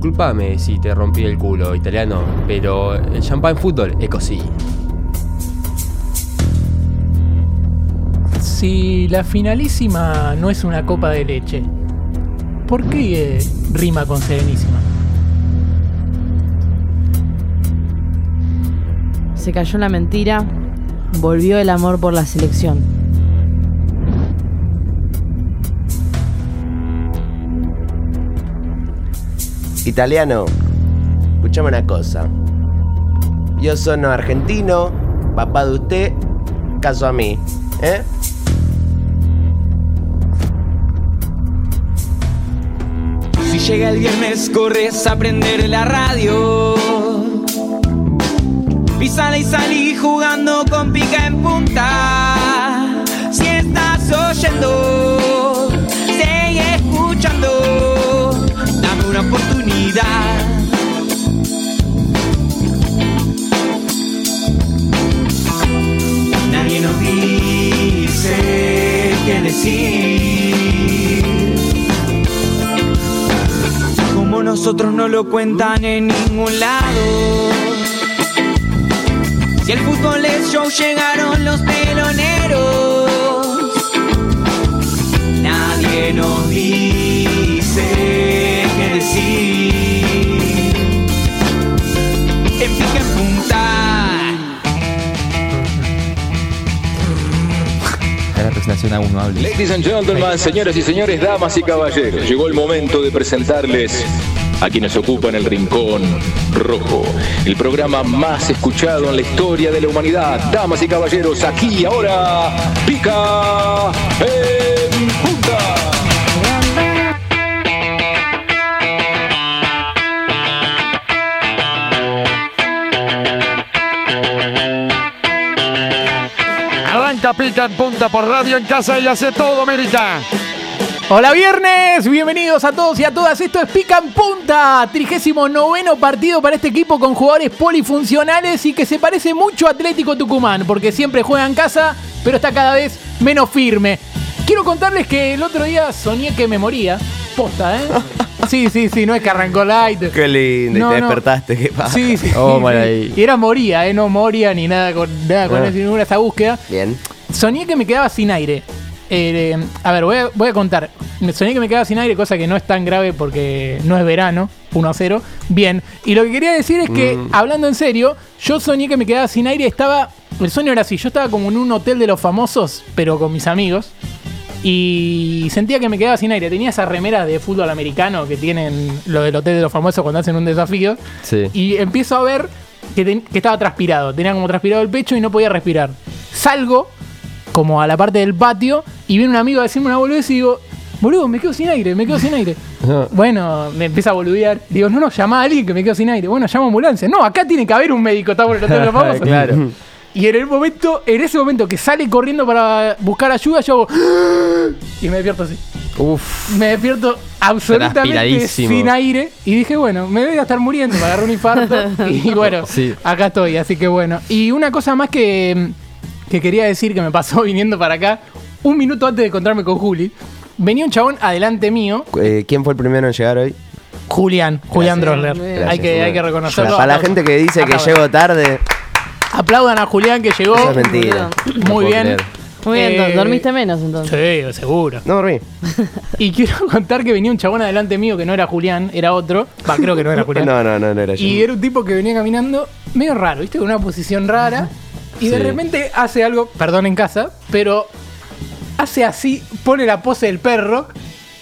discúlpame si te rompí el culo, italiano, pero el champán fútbol es così. Si la finalísima no es una copa de leche, ¿por qué eh, rima con serenísima? Se cayó la mentira, volvió el amor por la selección. Italiano, escuchame una cosa. Yo soy argentino, papá de usted, caso a mí, ¿eh? Si llega el viernes, corres a prender la radio. Y sale y salí jugando con pica en punta. Si estás oyendo, Nadie nos dice qué decir. Como nosotros no lo cuentan en ningún lado. Si el fútbol es show, llegaron los peloneros. Nadie nos dice decir. En pica en punta. Es la presentación aún no hable. Ladies and gentlemen, señoras y señores, damas y caballeros, llegó el momento de presentarles a quienes ocupan el rincón rojo, el programa más escuchado en la historia de la humanidad. Damas y caballeros, aquí y ahora, pica en Pica en punta por radio en casa y hace todo, Merita. Hola viernes, bienvenidos a todos y a todas. Esto es Pica en Punta, 39 partido para este equipo con jugadores polifuncionales y que se parece mucho a Atlético Tucumán, porque siempre juega en casa, pero está cada vez menos firme. Quiero contarles que el otro día soñé que me moría. Posta, ¿eh? Sí, sí, sí, no es que arrancó light. Qué lindo, No, y te no. despertaste, qué pasa. Sí, sí. Oh, sí. Y era moría, ¿eh? No moría ni nada con, nada con Ah. eso, ninguna esa búsqueda. Bien. Soñé que me quedaba sin aire. Eh, a ver, voy a, voy a contar. Me Soñé que me quedaba sin aire, cosa que no es tan grave porque no es verano, 1 a 0. Bien. Y lo que quería decir es que, Mm. hablando en serio, yo soñé que me quedaba sin aire. Estaba. El sueño era así: yo estaba como en un hotel de los famosos, pero con mis amigos. Y sentía que me quedaba sin aire. Tenía esas remeras de fútbol americano que tienen lo del hotel de los famosos cuando hacen un desafío. Sí. Y empiezo a ver que, ten- que estaba transpirado. Tenía como transpirado el pecho y no podía respirar. Salgo como a la parte del patio y viene un amigo a decirme una boludez y digo, boludo, me quedo sin aire, me quedo sin aire. bueno, me empieza a boludear. Digo, no, no, llama a alguien que me quedo sin aire. Bueno, llama a ambulancia. No, acá tiene que haber un médico, está por el hotel famosos. claro. Y en el momento, en ese momento que sale corriendo para buscar ayuda, yo hago y me despierto así. Uf. Me despierto absolutamente sin aire y dije, bueno, me voy a estar muriendo, me agarró un infarto y bueno, Sí. acá estoy, así que bueno. Y una cosa más que, que quería decir que me pasó viniendo para acá, un minuto antes de encontrarme con Juli, venía un chabón adelante mío, Eh, ¿Quién fue el primero en llegar hoy? Julián, Julián Drosler. Gracias. Hay que, hay que reconocerlo. Para la gente que dice que llego tarde, Aplaudan a Julián que llegó. eso es mentira. Muy puedo bien. creer. Muy bien, Eh, entonces, dormiste menos entonces. Sí, seguro. No dormí. Y quiero contar que venía un chabón adelante mío que no era Julián, era otro. Va, creo que no era Julián. No, no, no, no era yo. Y era un tipo que venía caminando medio raro, ¿viste? Con una posición rara. Y de repente hace algo, perdón en casa, pero hace así, pone la pose del perro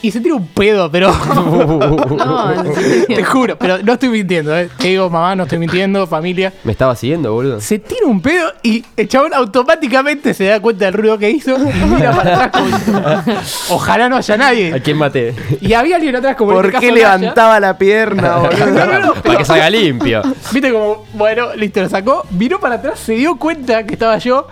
y se tira un pedo, pero. No, en. Te juro, pero no estoy mintiendo, ¿eh? Te digo, mamá, no estoy mintiendo, familia. Me estaba siguiendo, boludo. Se tira un pedo y el chabón automáticamente se da cuenta del ruido que hizo y mira para atrás como Ojalá no haya ¿A nadie. quién maté? Y había alguien atrás como en ¿Por este qué caso Naya. levantaba la pierna, boludo? No, no, no, Para que salga limpio. Viste como, bueno, listo, lo sacó, viró para atrás, se dio cuenta que estaba yo,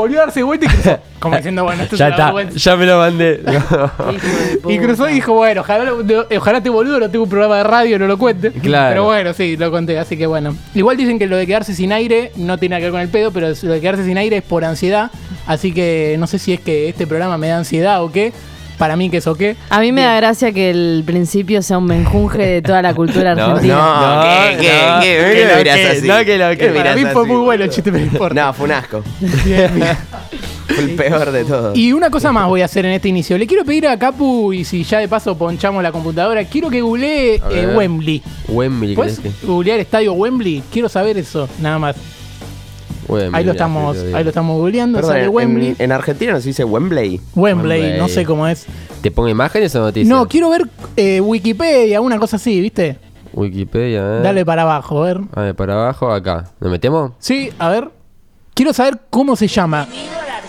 volvió a darse vuelta y cruzó. Como diciendo, bueno, esto Ya es una está, vergüenza. ya me lo mandé. Y cruzó y dijo, bueno, ojalá, ojalá este boludo no tenga un programa de radio, no lo cuente. Claro. Pero bueno, sí, lo conté, así que bueno. Igual dicen que lo de quedarse sin aire no tiene nada que ver con el pedo, pero lo de quedarse sin aire es por ansiedad. Así que no sé si es que este programa me da ansiedad o qué. Para mí que eso qué. A mí me da gracia que el principio sea un menjunje de toda la cultura argentina. No, ¿qué, qué, no, qué? que ¿Por qué lo lo mirás que- así? no, que lo ¿Qué que- Para mí fue así? muy bueno el chiste, pero no importa. No, fue un asco. Fue el peor de todos. Y una cosa más voy a hacer en este inicio. Le quiero pedir a Capu, y si ya de paso ponchamos la computadora, quiero que googlee eh. Wembley. Wembley, ¿Puedes googlear estadio Wembley? Quiero saber eso, nada más. Wembley, Ahí lo estamos, ahí lo estamos googleando, Perdón, sale en, Wembley. en- en Argentina no se dice Wembley. Wembley, Wembley. no sé cómo es. ¿Te pongo imágenes o noticias? No, quiero ver eh, Wikipedia, una cosa así, ¿viste? Wikipedia, a ver. Dale para abajo, a ver. A ver, para abajo, acá. ¿Nos metemos? Sí, a ver. Quiero saber cómo se llama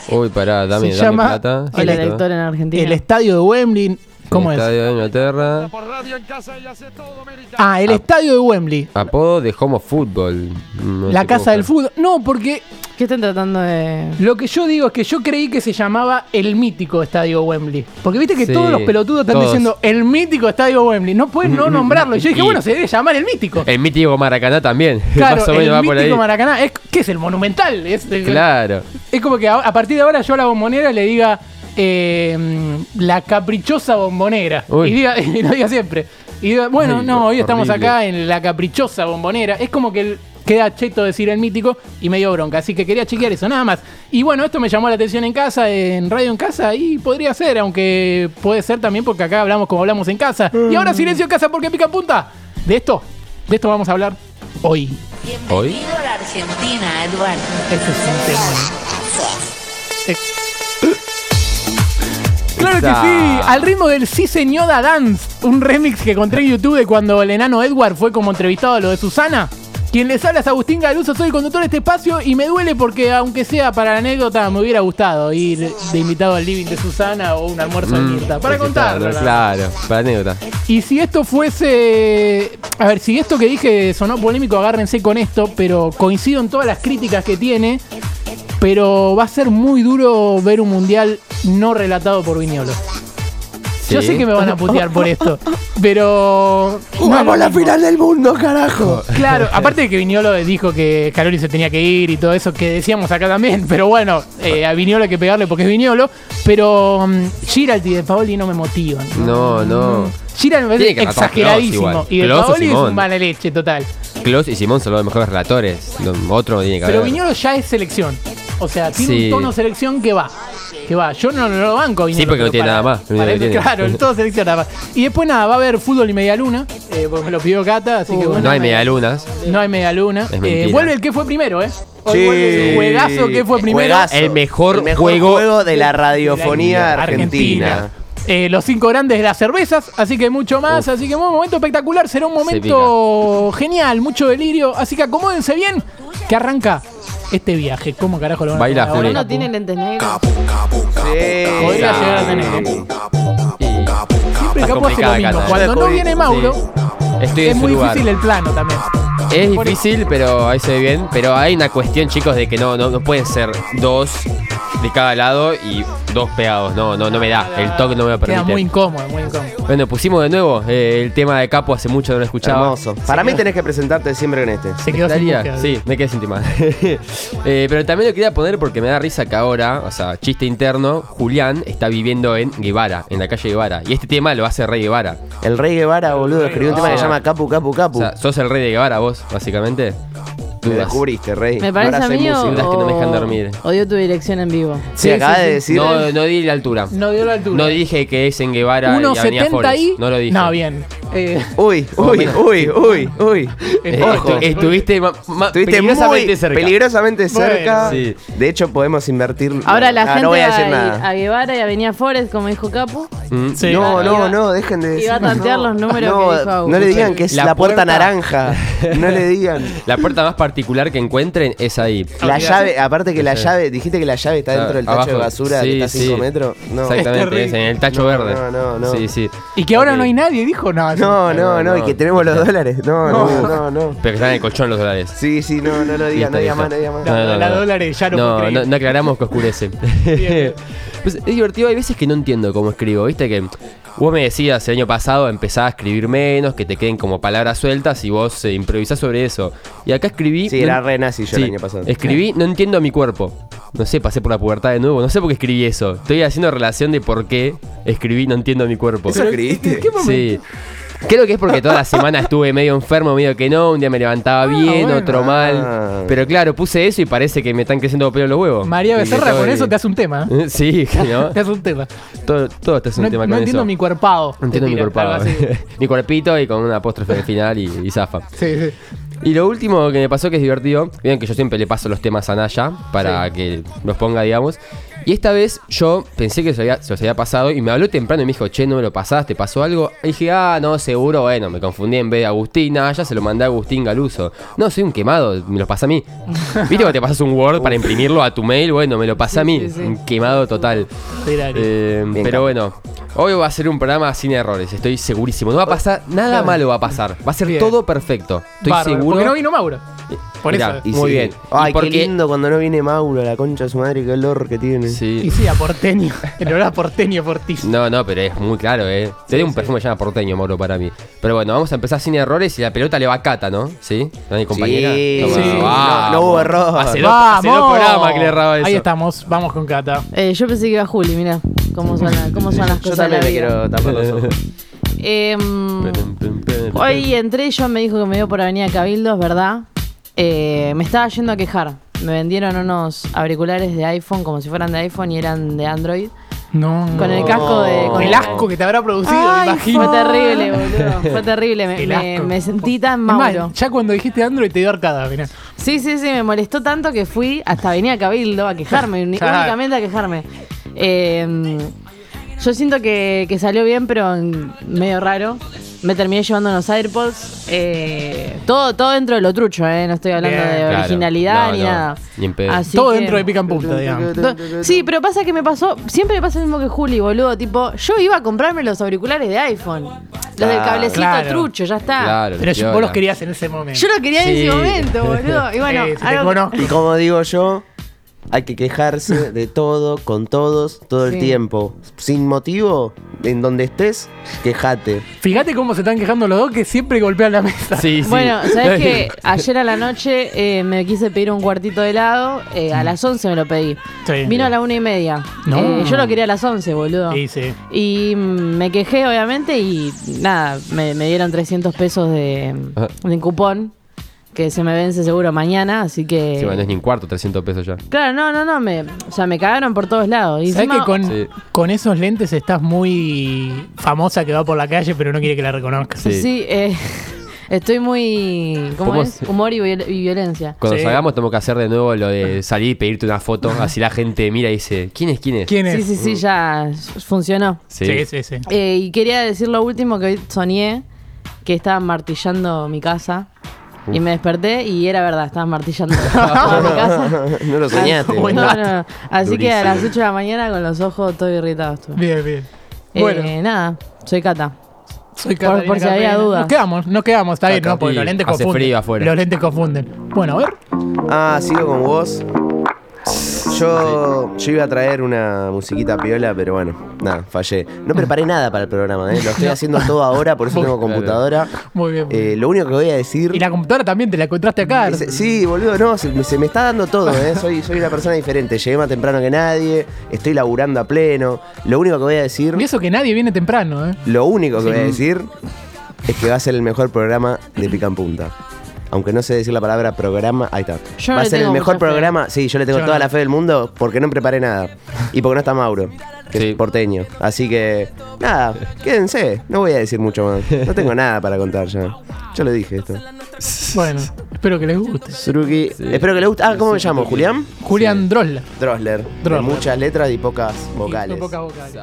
Uy, pará, dame, Se dame llama plata. El elector en Argentina. el estadio de Wembley. ¿Cómo El es? Estadio de Inglaterra. Por radio en casa y hace todo, América. Ah, el estadio de Wembley. Apodo de Homo Fútbol. No La casa del fútbol. No, porque ¿Qué están tratando de...? lo que yo digo es que yo creí que se llamaba el mítico estadio Wembley. Porque viste que Sí, todos los pelotudos están todos. diciendo el mítico estadio Wembley. No pueden no nombrarlo. Y yo dije, Y- bueno, se debe llamar el mítico. El mítico Maracaná también. Claro, Más o menos el va por ahí. mítico Maracaná. Es, ¿Qué es el monumental? Es, el- Claro. Es como que a, a partir de ahora yo a la bombonera le diga eh, la caprichosa bombonera. Uy. Y, diga, y lo diga siempre. Y diga, bueno, Ay, no, hoy estamos horrible. acá en la caprichosa bombonera. Es como que el- queda cheto decir el mítico y me dio bronca. Así que quería chequear eso, nada más. Y bueno, esto me llamó la atención en casa, en radio en casa, y podría ser, aunque puede ser también porque acá hablamos como hablamos en casa. Y ahora silencio en casa porque pica punta. De esto, de esto vamos a hablar hoy. Hoy. Bienvenido a la Argentina, Eduardo. Este es un tema. Claro que Esa. sí, al ritmo del Sí Señora Dance, un remix que encontré en YouTube de cuando el enano Edward fue como entrevistado a lo de Susana. Quien les habla es Agustín Galuso, soy el conductor de este espacio y me duele porque aunque sea para la anécdota me hubiera gustado ir de invitado al living de Susana o un almuerzo de Mm, Mirta, para contarlo. Claro, para anécdota. Y si esto fuese. A ver, si esto que dije sonó polémico, agárrense con esto, pero coincido en todas las críticas que tiene. Pero va a ser muy duro ver un mundial no relatado por Viñolo. Yo sé que me van a putear por esto, pero. no ¡Jugamos la mismo. final del mundo, carajo! Claro, aparte de que Viñolo dijo que Caroli se tenía que ir y todo eso que decíamos acá también, pero bueno, eh, a Viñolo hay que pegarle porque es Viñolo, pero um, Giraldi y De Paoli no me motivan. No, no. Giraldi me Tiene parece que matar a exageradísimo y De Paoli es un mala leche total. Klaus y Simón son los mejores relatores. No, Otro no tiene que Pero haber. Viñolo ya es selección. O sea, tiene Sí. un tono selección que va. Que va. Yo no, no lo banco. Sí, porque no tiene para- nada más. Para eso, tiene. Claro, todo selección nada más. Y después nada, va a haber fútbol y media luna. eh, porque me lo pidió Cata, así que bueno. no hay me- medialunas. No hay media luna. Eh, vuelve el que fue primero, ¿eh? Hoy Sí. vuelve el juegazo que fue primero. Juegazo. El mejor El mejor juego- juego de la radiofonía argentina. Eh, los cinco grandes de las cervezas, así que mucho más, así que un momento espectacular, será un momento genial, mucho delirio, así que acomódense bien, que arranca este viaje. ¿Cómo carajo lo van a Baila, ahora? ¿No tiene lentes negros? Podría llegar a tener. Y Siempre Está Capo hace lo complicada mismo. acá, Cuando no viene Mauro, estoy es en su muy lugar. difícil el plano también. Es difícil, pero ahí se ve bien. Pero hay una cuestión, chicos, de que no, no, no pueden ser dos de cada lado y dos pegados. No, no, no me da. El toque no me lo Queda permite. muy incómodo, muy incómodo. Bueno, pusimos de nuevo eh, el tema de Capo, hace mucho no lo escuchaba. Hermoso. Para mí tenés que presentarte siempre con este. Se quedó sin. Sí, me quedé sin timar. Eh, pero también lo quería poner porque me da risa que ahora, o sea, chiste interno, Julián está viviendo en Guevara, en la calle Guevara. Y este tema lo hace Rey Guevara. El Rey Guevara, boludo, escribió un tema que se llama Capu, Capu, O Capu. sea, sos el Rey de Guevara vos, básicamente. Me descubriste, Rey. ¿Me parece a mí o, que no me dejan dormir. o dio tu dirección en vivo? Sí, Sí, acaba sí, de sí. decir. No, no di la altura. No dio la altura. No dije que es en Guevara y Avenida 1.70 Forest. ahí. No lo dije. No, bien. Eh, Uy, uy, uy, uy, uy. Eh, Ojo. estu- estuviste ma- ma- Estuviste peligrosamente muy cerca. peligrosamente cerca. Sí. De hecho, podemos invertir. Ahora la Ah, gente no voy a va decir a, nada. a Guevara y Avenida Forest, como dijo Capu. Mm. Sí. No, no, no, dejen de y decir. va a tantear no. los números no, que dijo Agus. No le digan que es La la, puerta, puerta- naranja. No le digan. La puerta más particular que encuentren es ahí. La Olvídate. llave, aparte que la Sí. llave, dijiste que la llave está dentro del tacho Abajo. de basura Sí, que está a 5 sí. metros. No. Exactamente, es en el tacho No, verde. no, no, no. Sí, sí. y que ahora Ok. no hay nadie, dijo. No, No, no, no, no, y que tenemos los dólares. No, no, no, no. Pero que están en el colchón los dólares. Sí, sí, no, no lo digan, Listo, no digan listo. más, no digan más. No, la dólares ya no no, no, no aclaramos que oscurece. Pues es divertido, hay veces que no entiendo cómo escribo. Viste que vos me decías el año pasado empezás a escribir menos, que te queden como palabras sueltas y vos eh, improvisás sobre eso. Y acá escribí. Sí, no- era re nazi yo Sí, el año pasado. Escribí, no entiendo a mi cuerpo. no sé, pasé por la pubertad de nuevo. No sé por qué escribí eso. Estoy haciendo relación de por qué escribí No entiendo mi cuerpo. ¿Eso escribiste? Sí. Creo que es porque toda la semana estuve medio enfermo, medio que no. Un día me levantaba bien, bueno. otro Ah. mal. Pero claro, puse eso y parece que me están creciendo pelo en los huevos. María Becerra, con eso te hace un tema. Sí, ¿no? Te hace un tema. todo, todo te hace un No, tema no con entiendo eso. mi cuerpado. No entiendo mi cuerpado. mi cuerpito y con un apóstrofe al final y, y zafa. Sí, sí. Y lo último que me pasó que es divertido, vieron que yo siempre le paso los temas a Naya para que los ponga, digamos. Y esta vez yo pensé que se, había- se los había pasado y me habló temprano y me dijo, che, no me lo pasaste, pasó algo. Y dije, ah, no, seguro, bueno, me confundí en vez de Agustín, ah, ya se lo mandé a Agustín Galuso. No, soy un quemado, me lo pasa a mí. ¿Viste cuando te pasas un Word para imprimirlo a tu mail? Bueno, me lo pasa a mí. sí, sí. Un quemado total. Eh, Bien, pero bueno, hoy va a ser un programa sin errores, estoy segurísimo. No va a pasar, nada malo va a pasar. Va a ser Bien. todo perfecto. Estoy bárbaro, seguro. Porque no vino Mauro. Por Mirá, eso. Y Muy sí. bien. Ay, ¿Y por qué lindo cuando no viene Mauro, la concha de su madre, qué olor que tiene. Sí. Y sí, a porteño. El olor a porteño fortísimo. No, no, pero es muy claro, ¿eh? Tiene un perfume que se llama porteño, Mauro, para mí. Pero bueno, vamos a empezar sin errores y la pelota le va a Cata, ¿no? ¿Sí? ¿No, mi compañera? Sí, sí. vamos. No- no hubo error. Hace dos, hace dos programas que le erraba eso. Ahí estamos, vamos con Cata. Eh, yo pensé que iba Juli, mira cómo son, la- cómo son las Yo cosas de también vida. quiero tapar los ojos. Em, hoy entré y yo me dijo que me dio por Avenida Cabildo, es verdad. Eh, me estaba yendo a quejar. Me vendieron unos auriculares de iPhone como si fueran de iPhone y eran de Android. No. Con el casco de. Con El asco que te habrá producido, me imagino. Fue terrible, boludo. Fue terrible. Me, sentí tan mauro. ya cuando dijiste Android te dio arcada, mirá. Sí, sí, sí, me molestó tanto que fui hasta Avenida Cabildo a quejarme, únicamente a quejarme. Eh, yo siento que, que salió bien, pero medio raro. Me terminé llevando unos AirPods. eh, todo, todo dentro de lo trucho, ¿eh? No estoy hablando Bien. de Claro. originalidad No, ni no, nada. ni en pedo. Así Todo que- dentro de pica en punta, digamos. Sí, pero pasa que me pasó, siempre me pasa lo mismo que Juli, boludo. Tipo, yo iba a comprarme los auriculares de iPhone. Los del Claro. cablecito Claro. trucho, ya está. Claro, Pero yo- vos piola. los querías en ese momento. Yo lo quería en Sí. ese momento, boludo. Y bueno, Eh, se te algo- conozco. Y como digo yo, hay que quejarse de todo, con todos, todo Sí. el tiempo. Sin motivo, en donde estés, quejate. Fíjate cómo se están quejando los dos que siempre golpean la mesa. Sí, sí. Bueno, ¿sabes qué? Ayer a la noche eh, me quise pedir un cuartito de helado. eh, a las 11 me lo pedí. Sí. Vino a la una y media. No. Eh, yo lo quería a las 11, boludo. Sí, sí. Y mm, me quejé, obviamente, y nada, me, me dieron 300 pesos de, Ajá. de cupón. Que se me vence seguro mañana, así que. Sí, bueno, no es ni un cuarto, 300 pesos ya. Claro, no, no, no. Me, o sea, me cagaron por todos lados. Y ¿Sabes encima- que con, Sí. con esos lentes estás muy famosa que va por la calle pero no quiere que la reconozcas? Sí. Sí, eh, estoy muy. ¿Cómo ¿Cómo es? se- Humor y, viol- y violencia. Cuando Sí. salgamos tenemos que hacer de nuevo lo de salir y pedirte una foto, así la gente mira y dice, ¿quién es? ¿Quién es? ¿Quién es? Sí, sí, sí, ya funcionó. Sí, sí, sí. Eh, y quería decir lo último que hoy soñé, que estaban martillando mi casa. Y me desperté y era verdad, estaban martillando toda mi casa. no lo soñaste. Ah, no, no, no. Así que a las Durísimo. 8 de la mañana con los ojos todo irritados. estuve. Bien, bien. Eh, Bueno, nada, soy Cata. soy por- Catalina por si había dudas. Nos quedamos, nos quedamos, está bien, no, porque los lentes hace confunden. frío afuera. Los lentes confunden. Bueno, a ver. Ah, sigo con vos. Yo, yo iba a traer una musiquita piola, pero bueno, nada, fallé. No preparé nada para el programa, ¿eh? lo estoy haciendo todo ahora, por eso tengo computadora. Muy bien. muy Eh, lo único que voy a decir. Y la computadora también te la encontraste acá. Ese- Sí, boludo, no, se, me- se me está dando todo, ¿eh? Soy, soy una persona diferente. Llegué más temprano que nadie, estoy laburando a pleno. Lo único que voy a decir, Y eso que nadie viene temprano, ¿eh? lo único que voy a decir es que va a ser el mejor programa de Pica en Punta. Aunque no sé decir la palabra programa, ahí está. Yo va a le ser el mejor fe. programa, sí, yo le tengo Yo toda no. la fe del mundo porque no preparé nada. Y porque no está Mauro, que Sí. es porteño. Así que, nada, quédense, no voy a decir mucho más. No tengo nada para contar ya. Yo lo dije esto. Bueno, espero que les guste. Suruki, Sí. espero que le guste. Ah, ¿cómo me llamo? ¿Julián? Julián Drosler. Drosler. Drosler. De muchas letras y pocas vocales. Y poca vocales.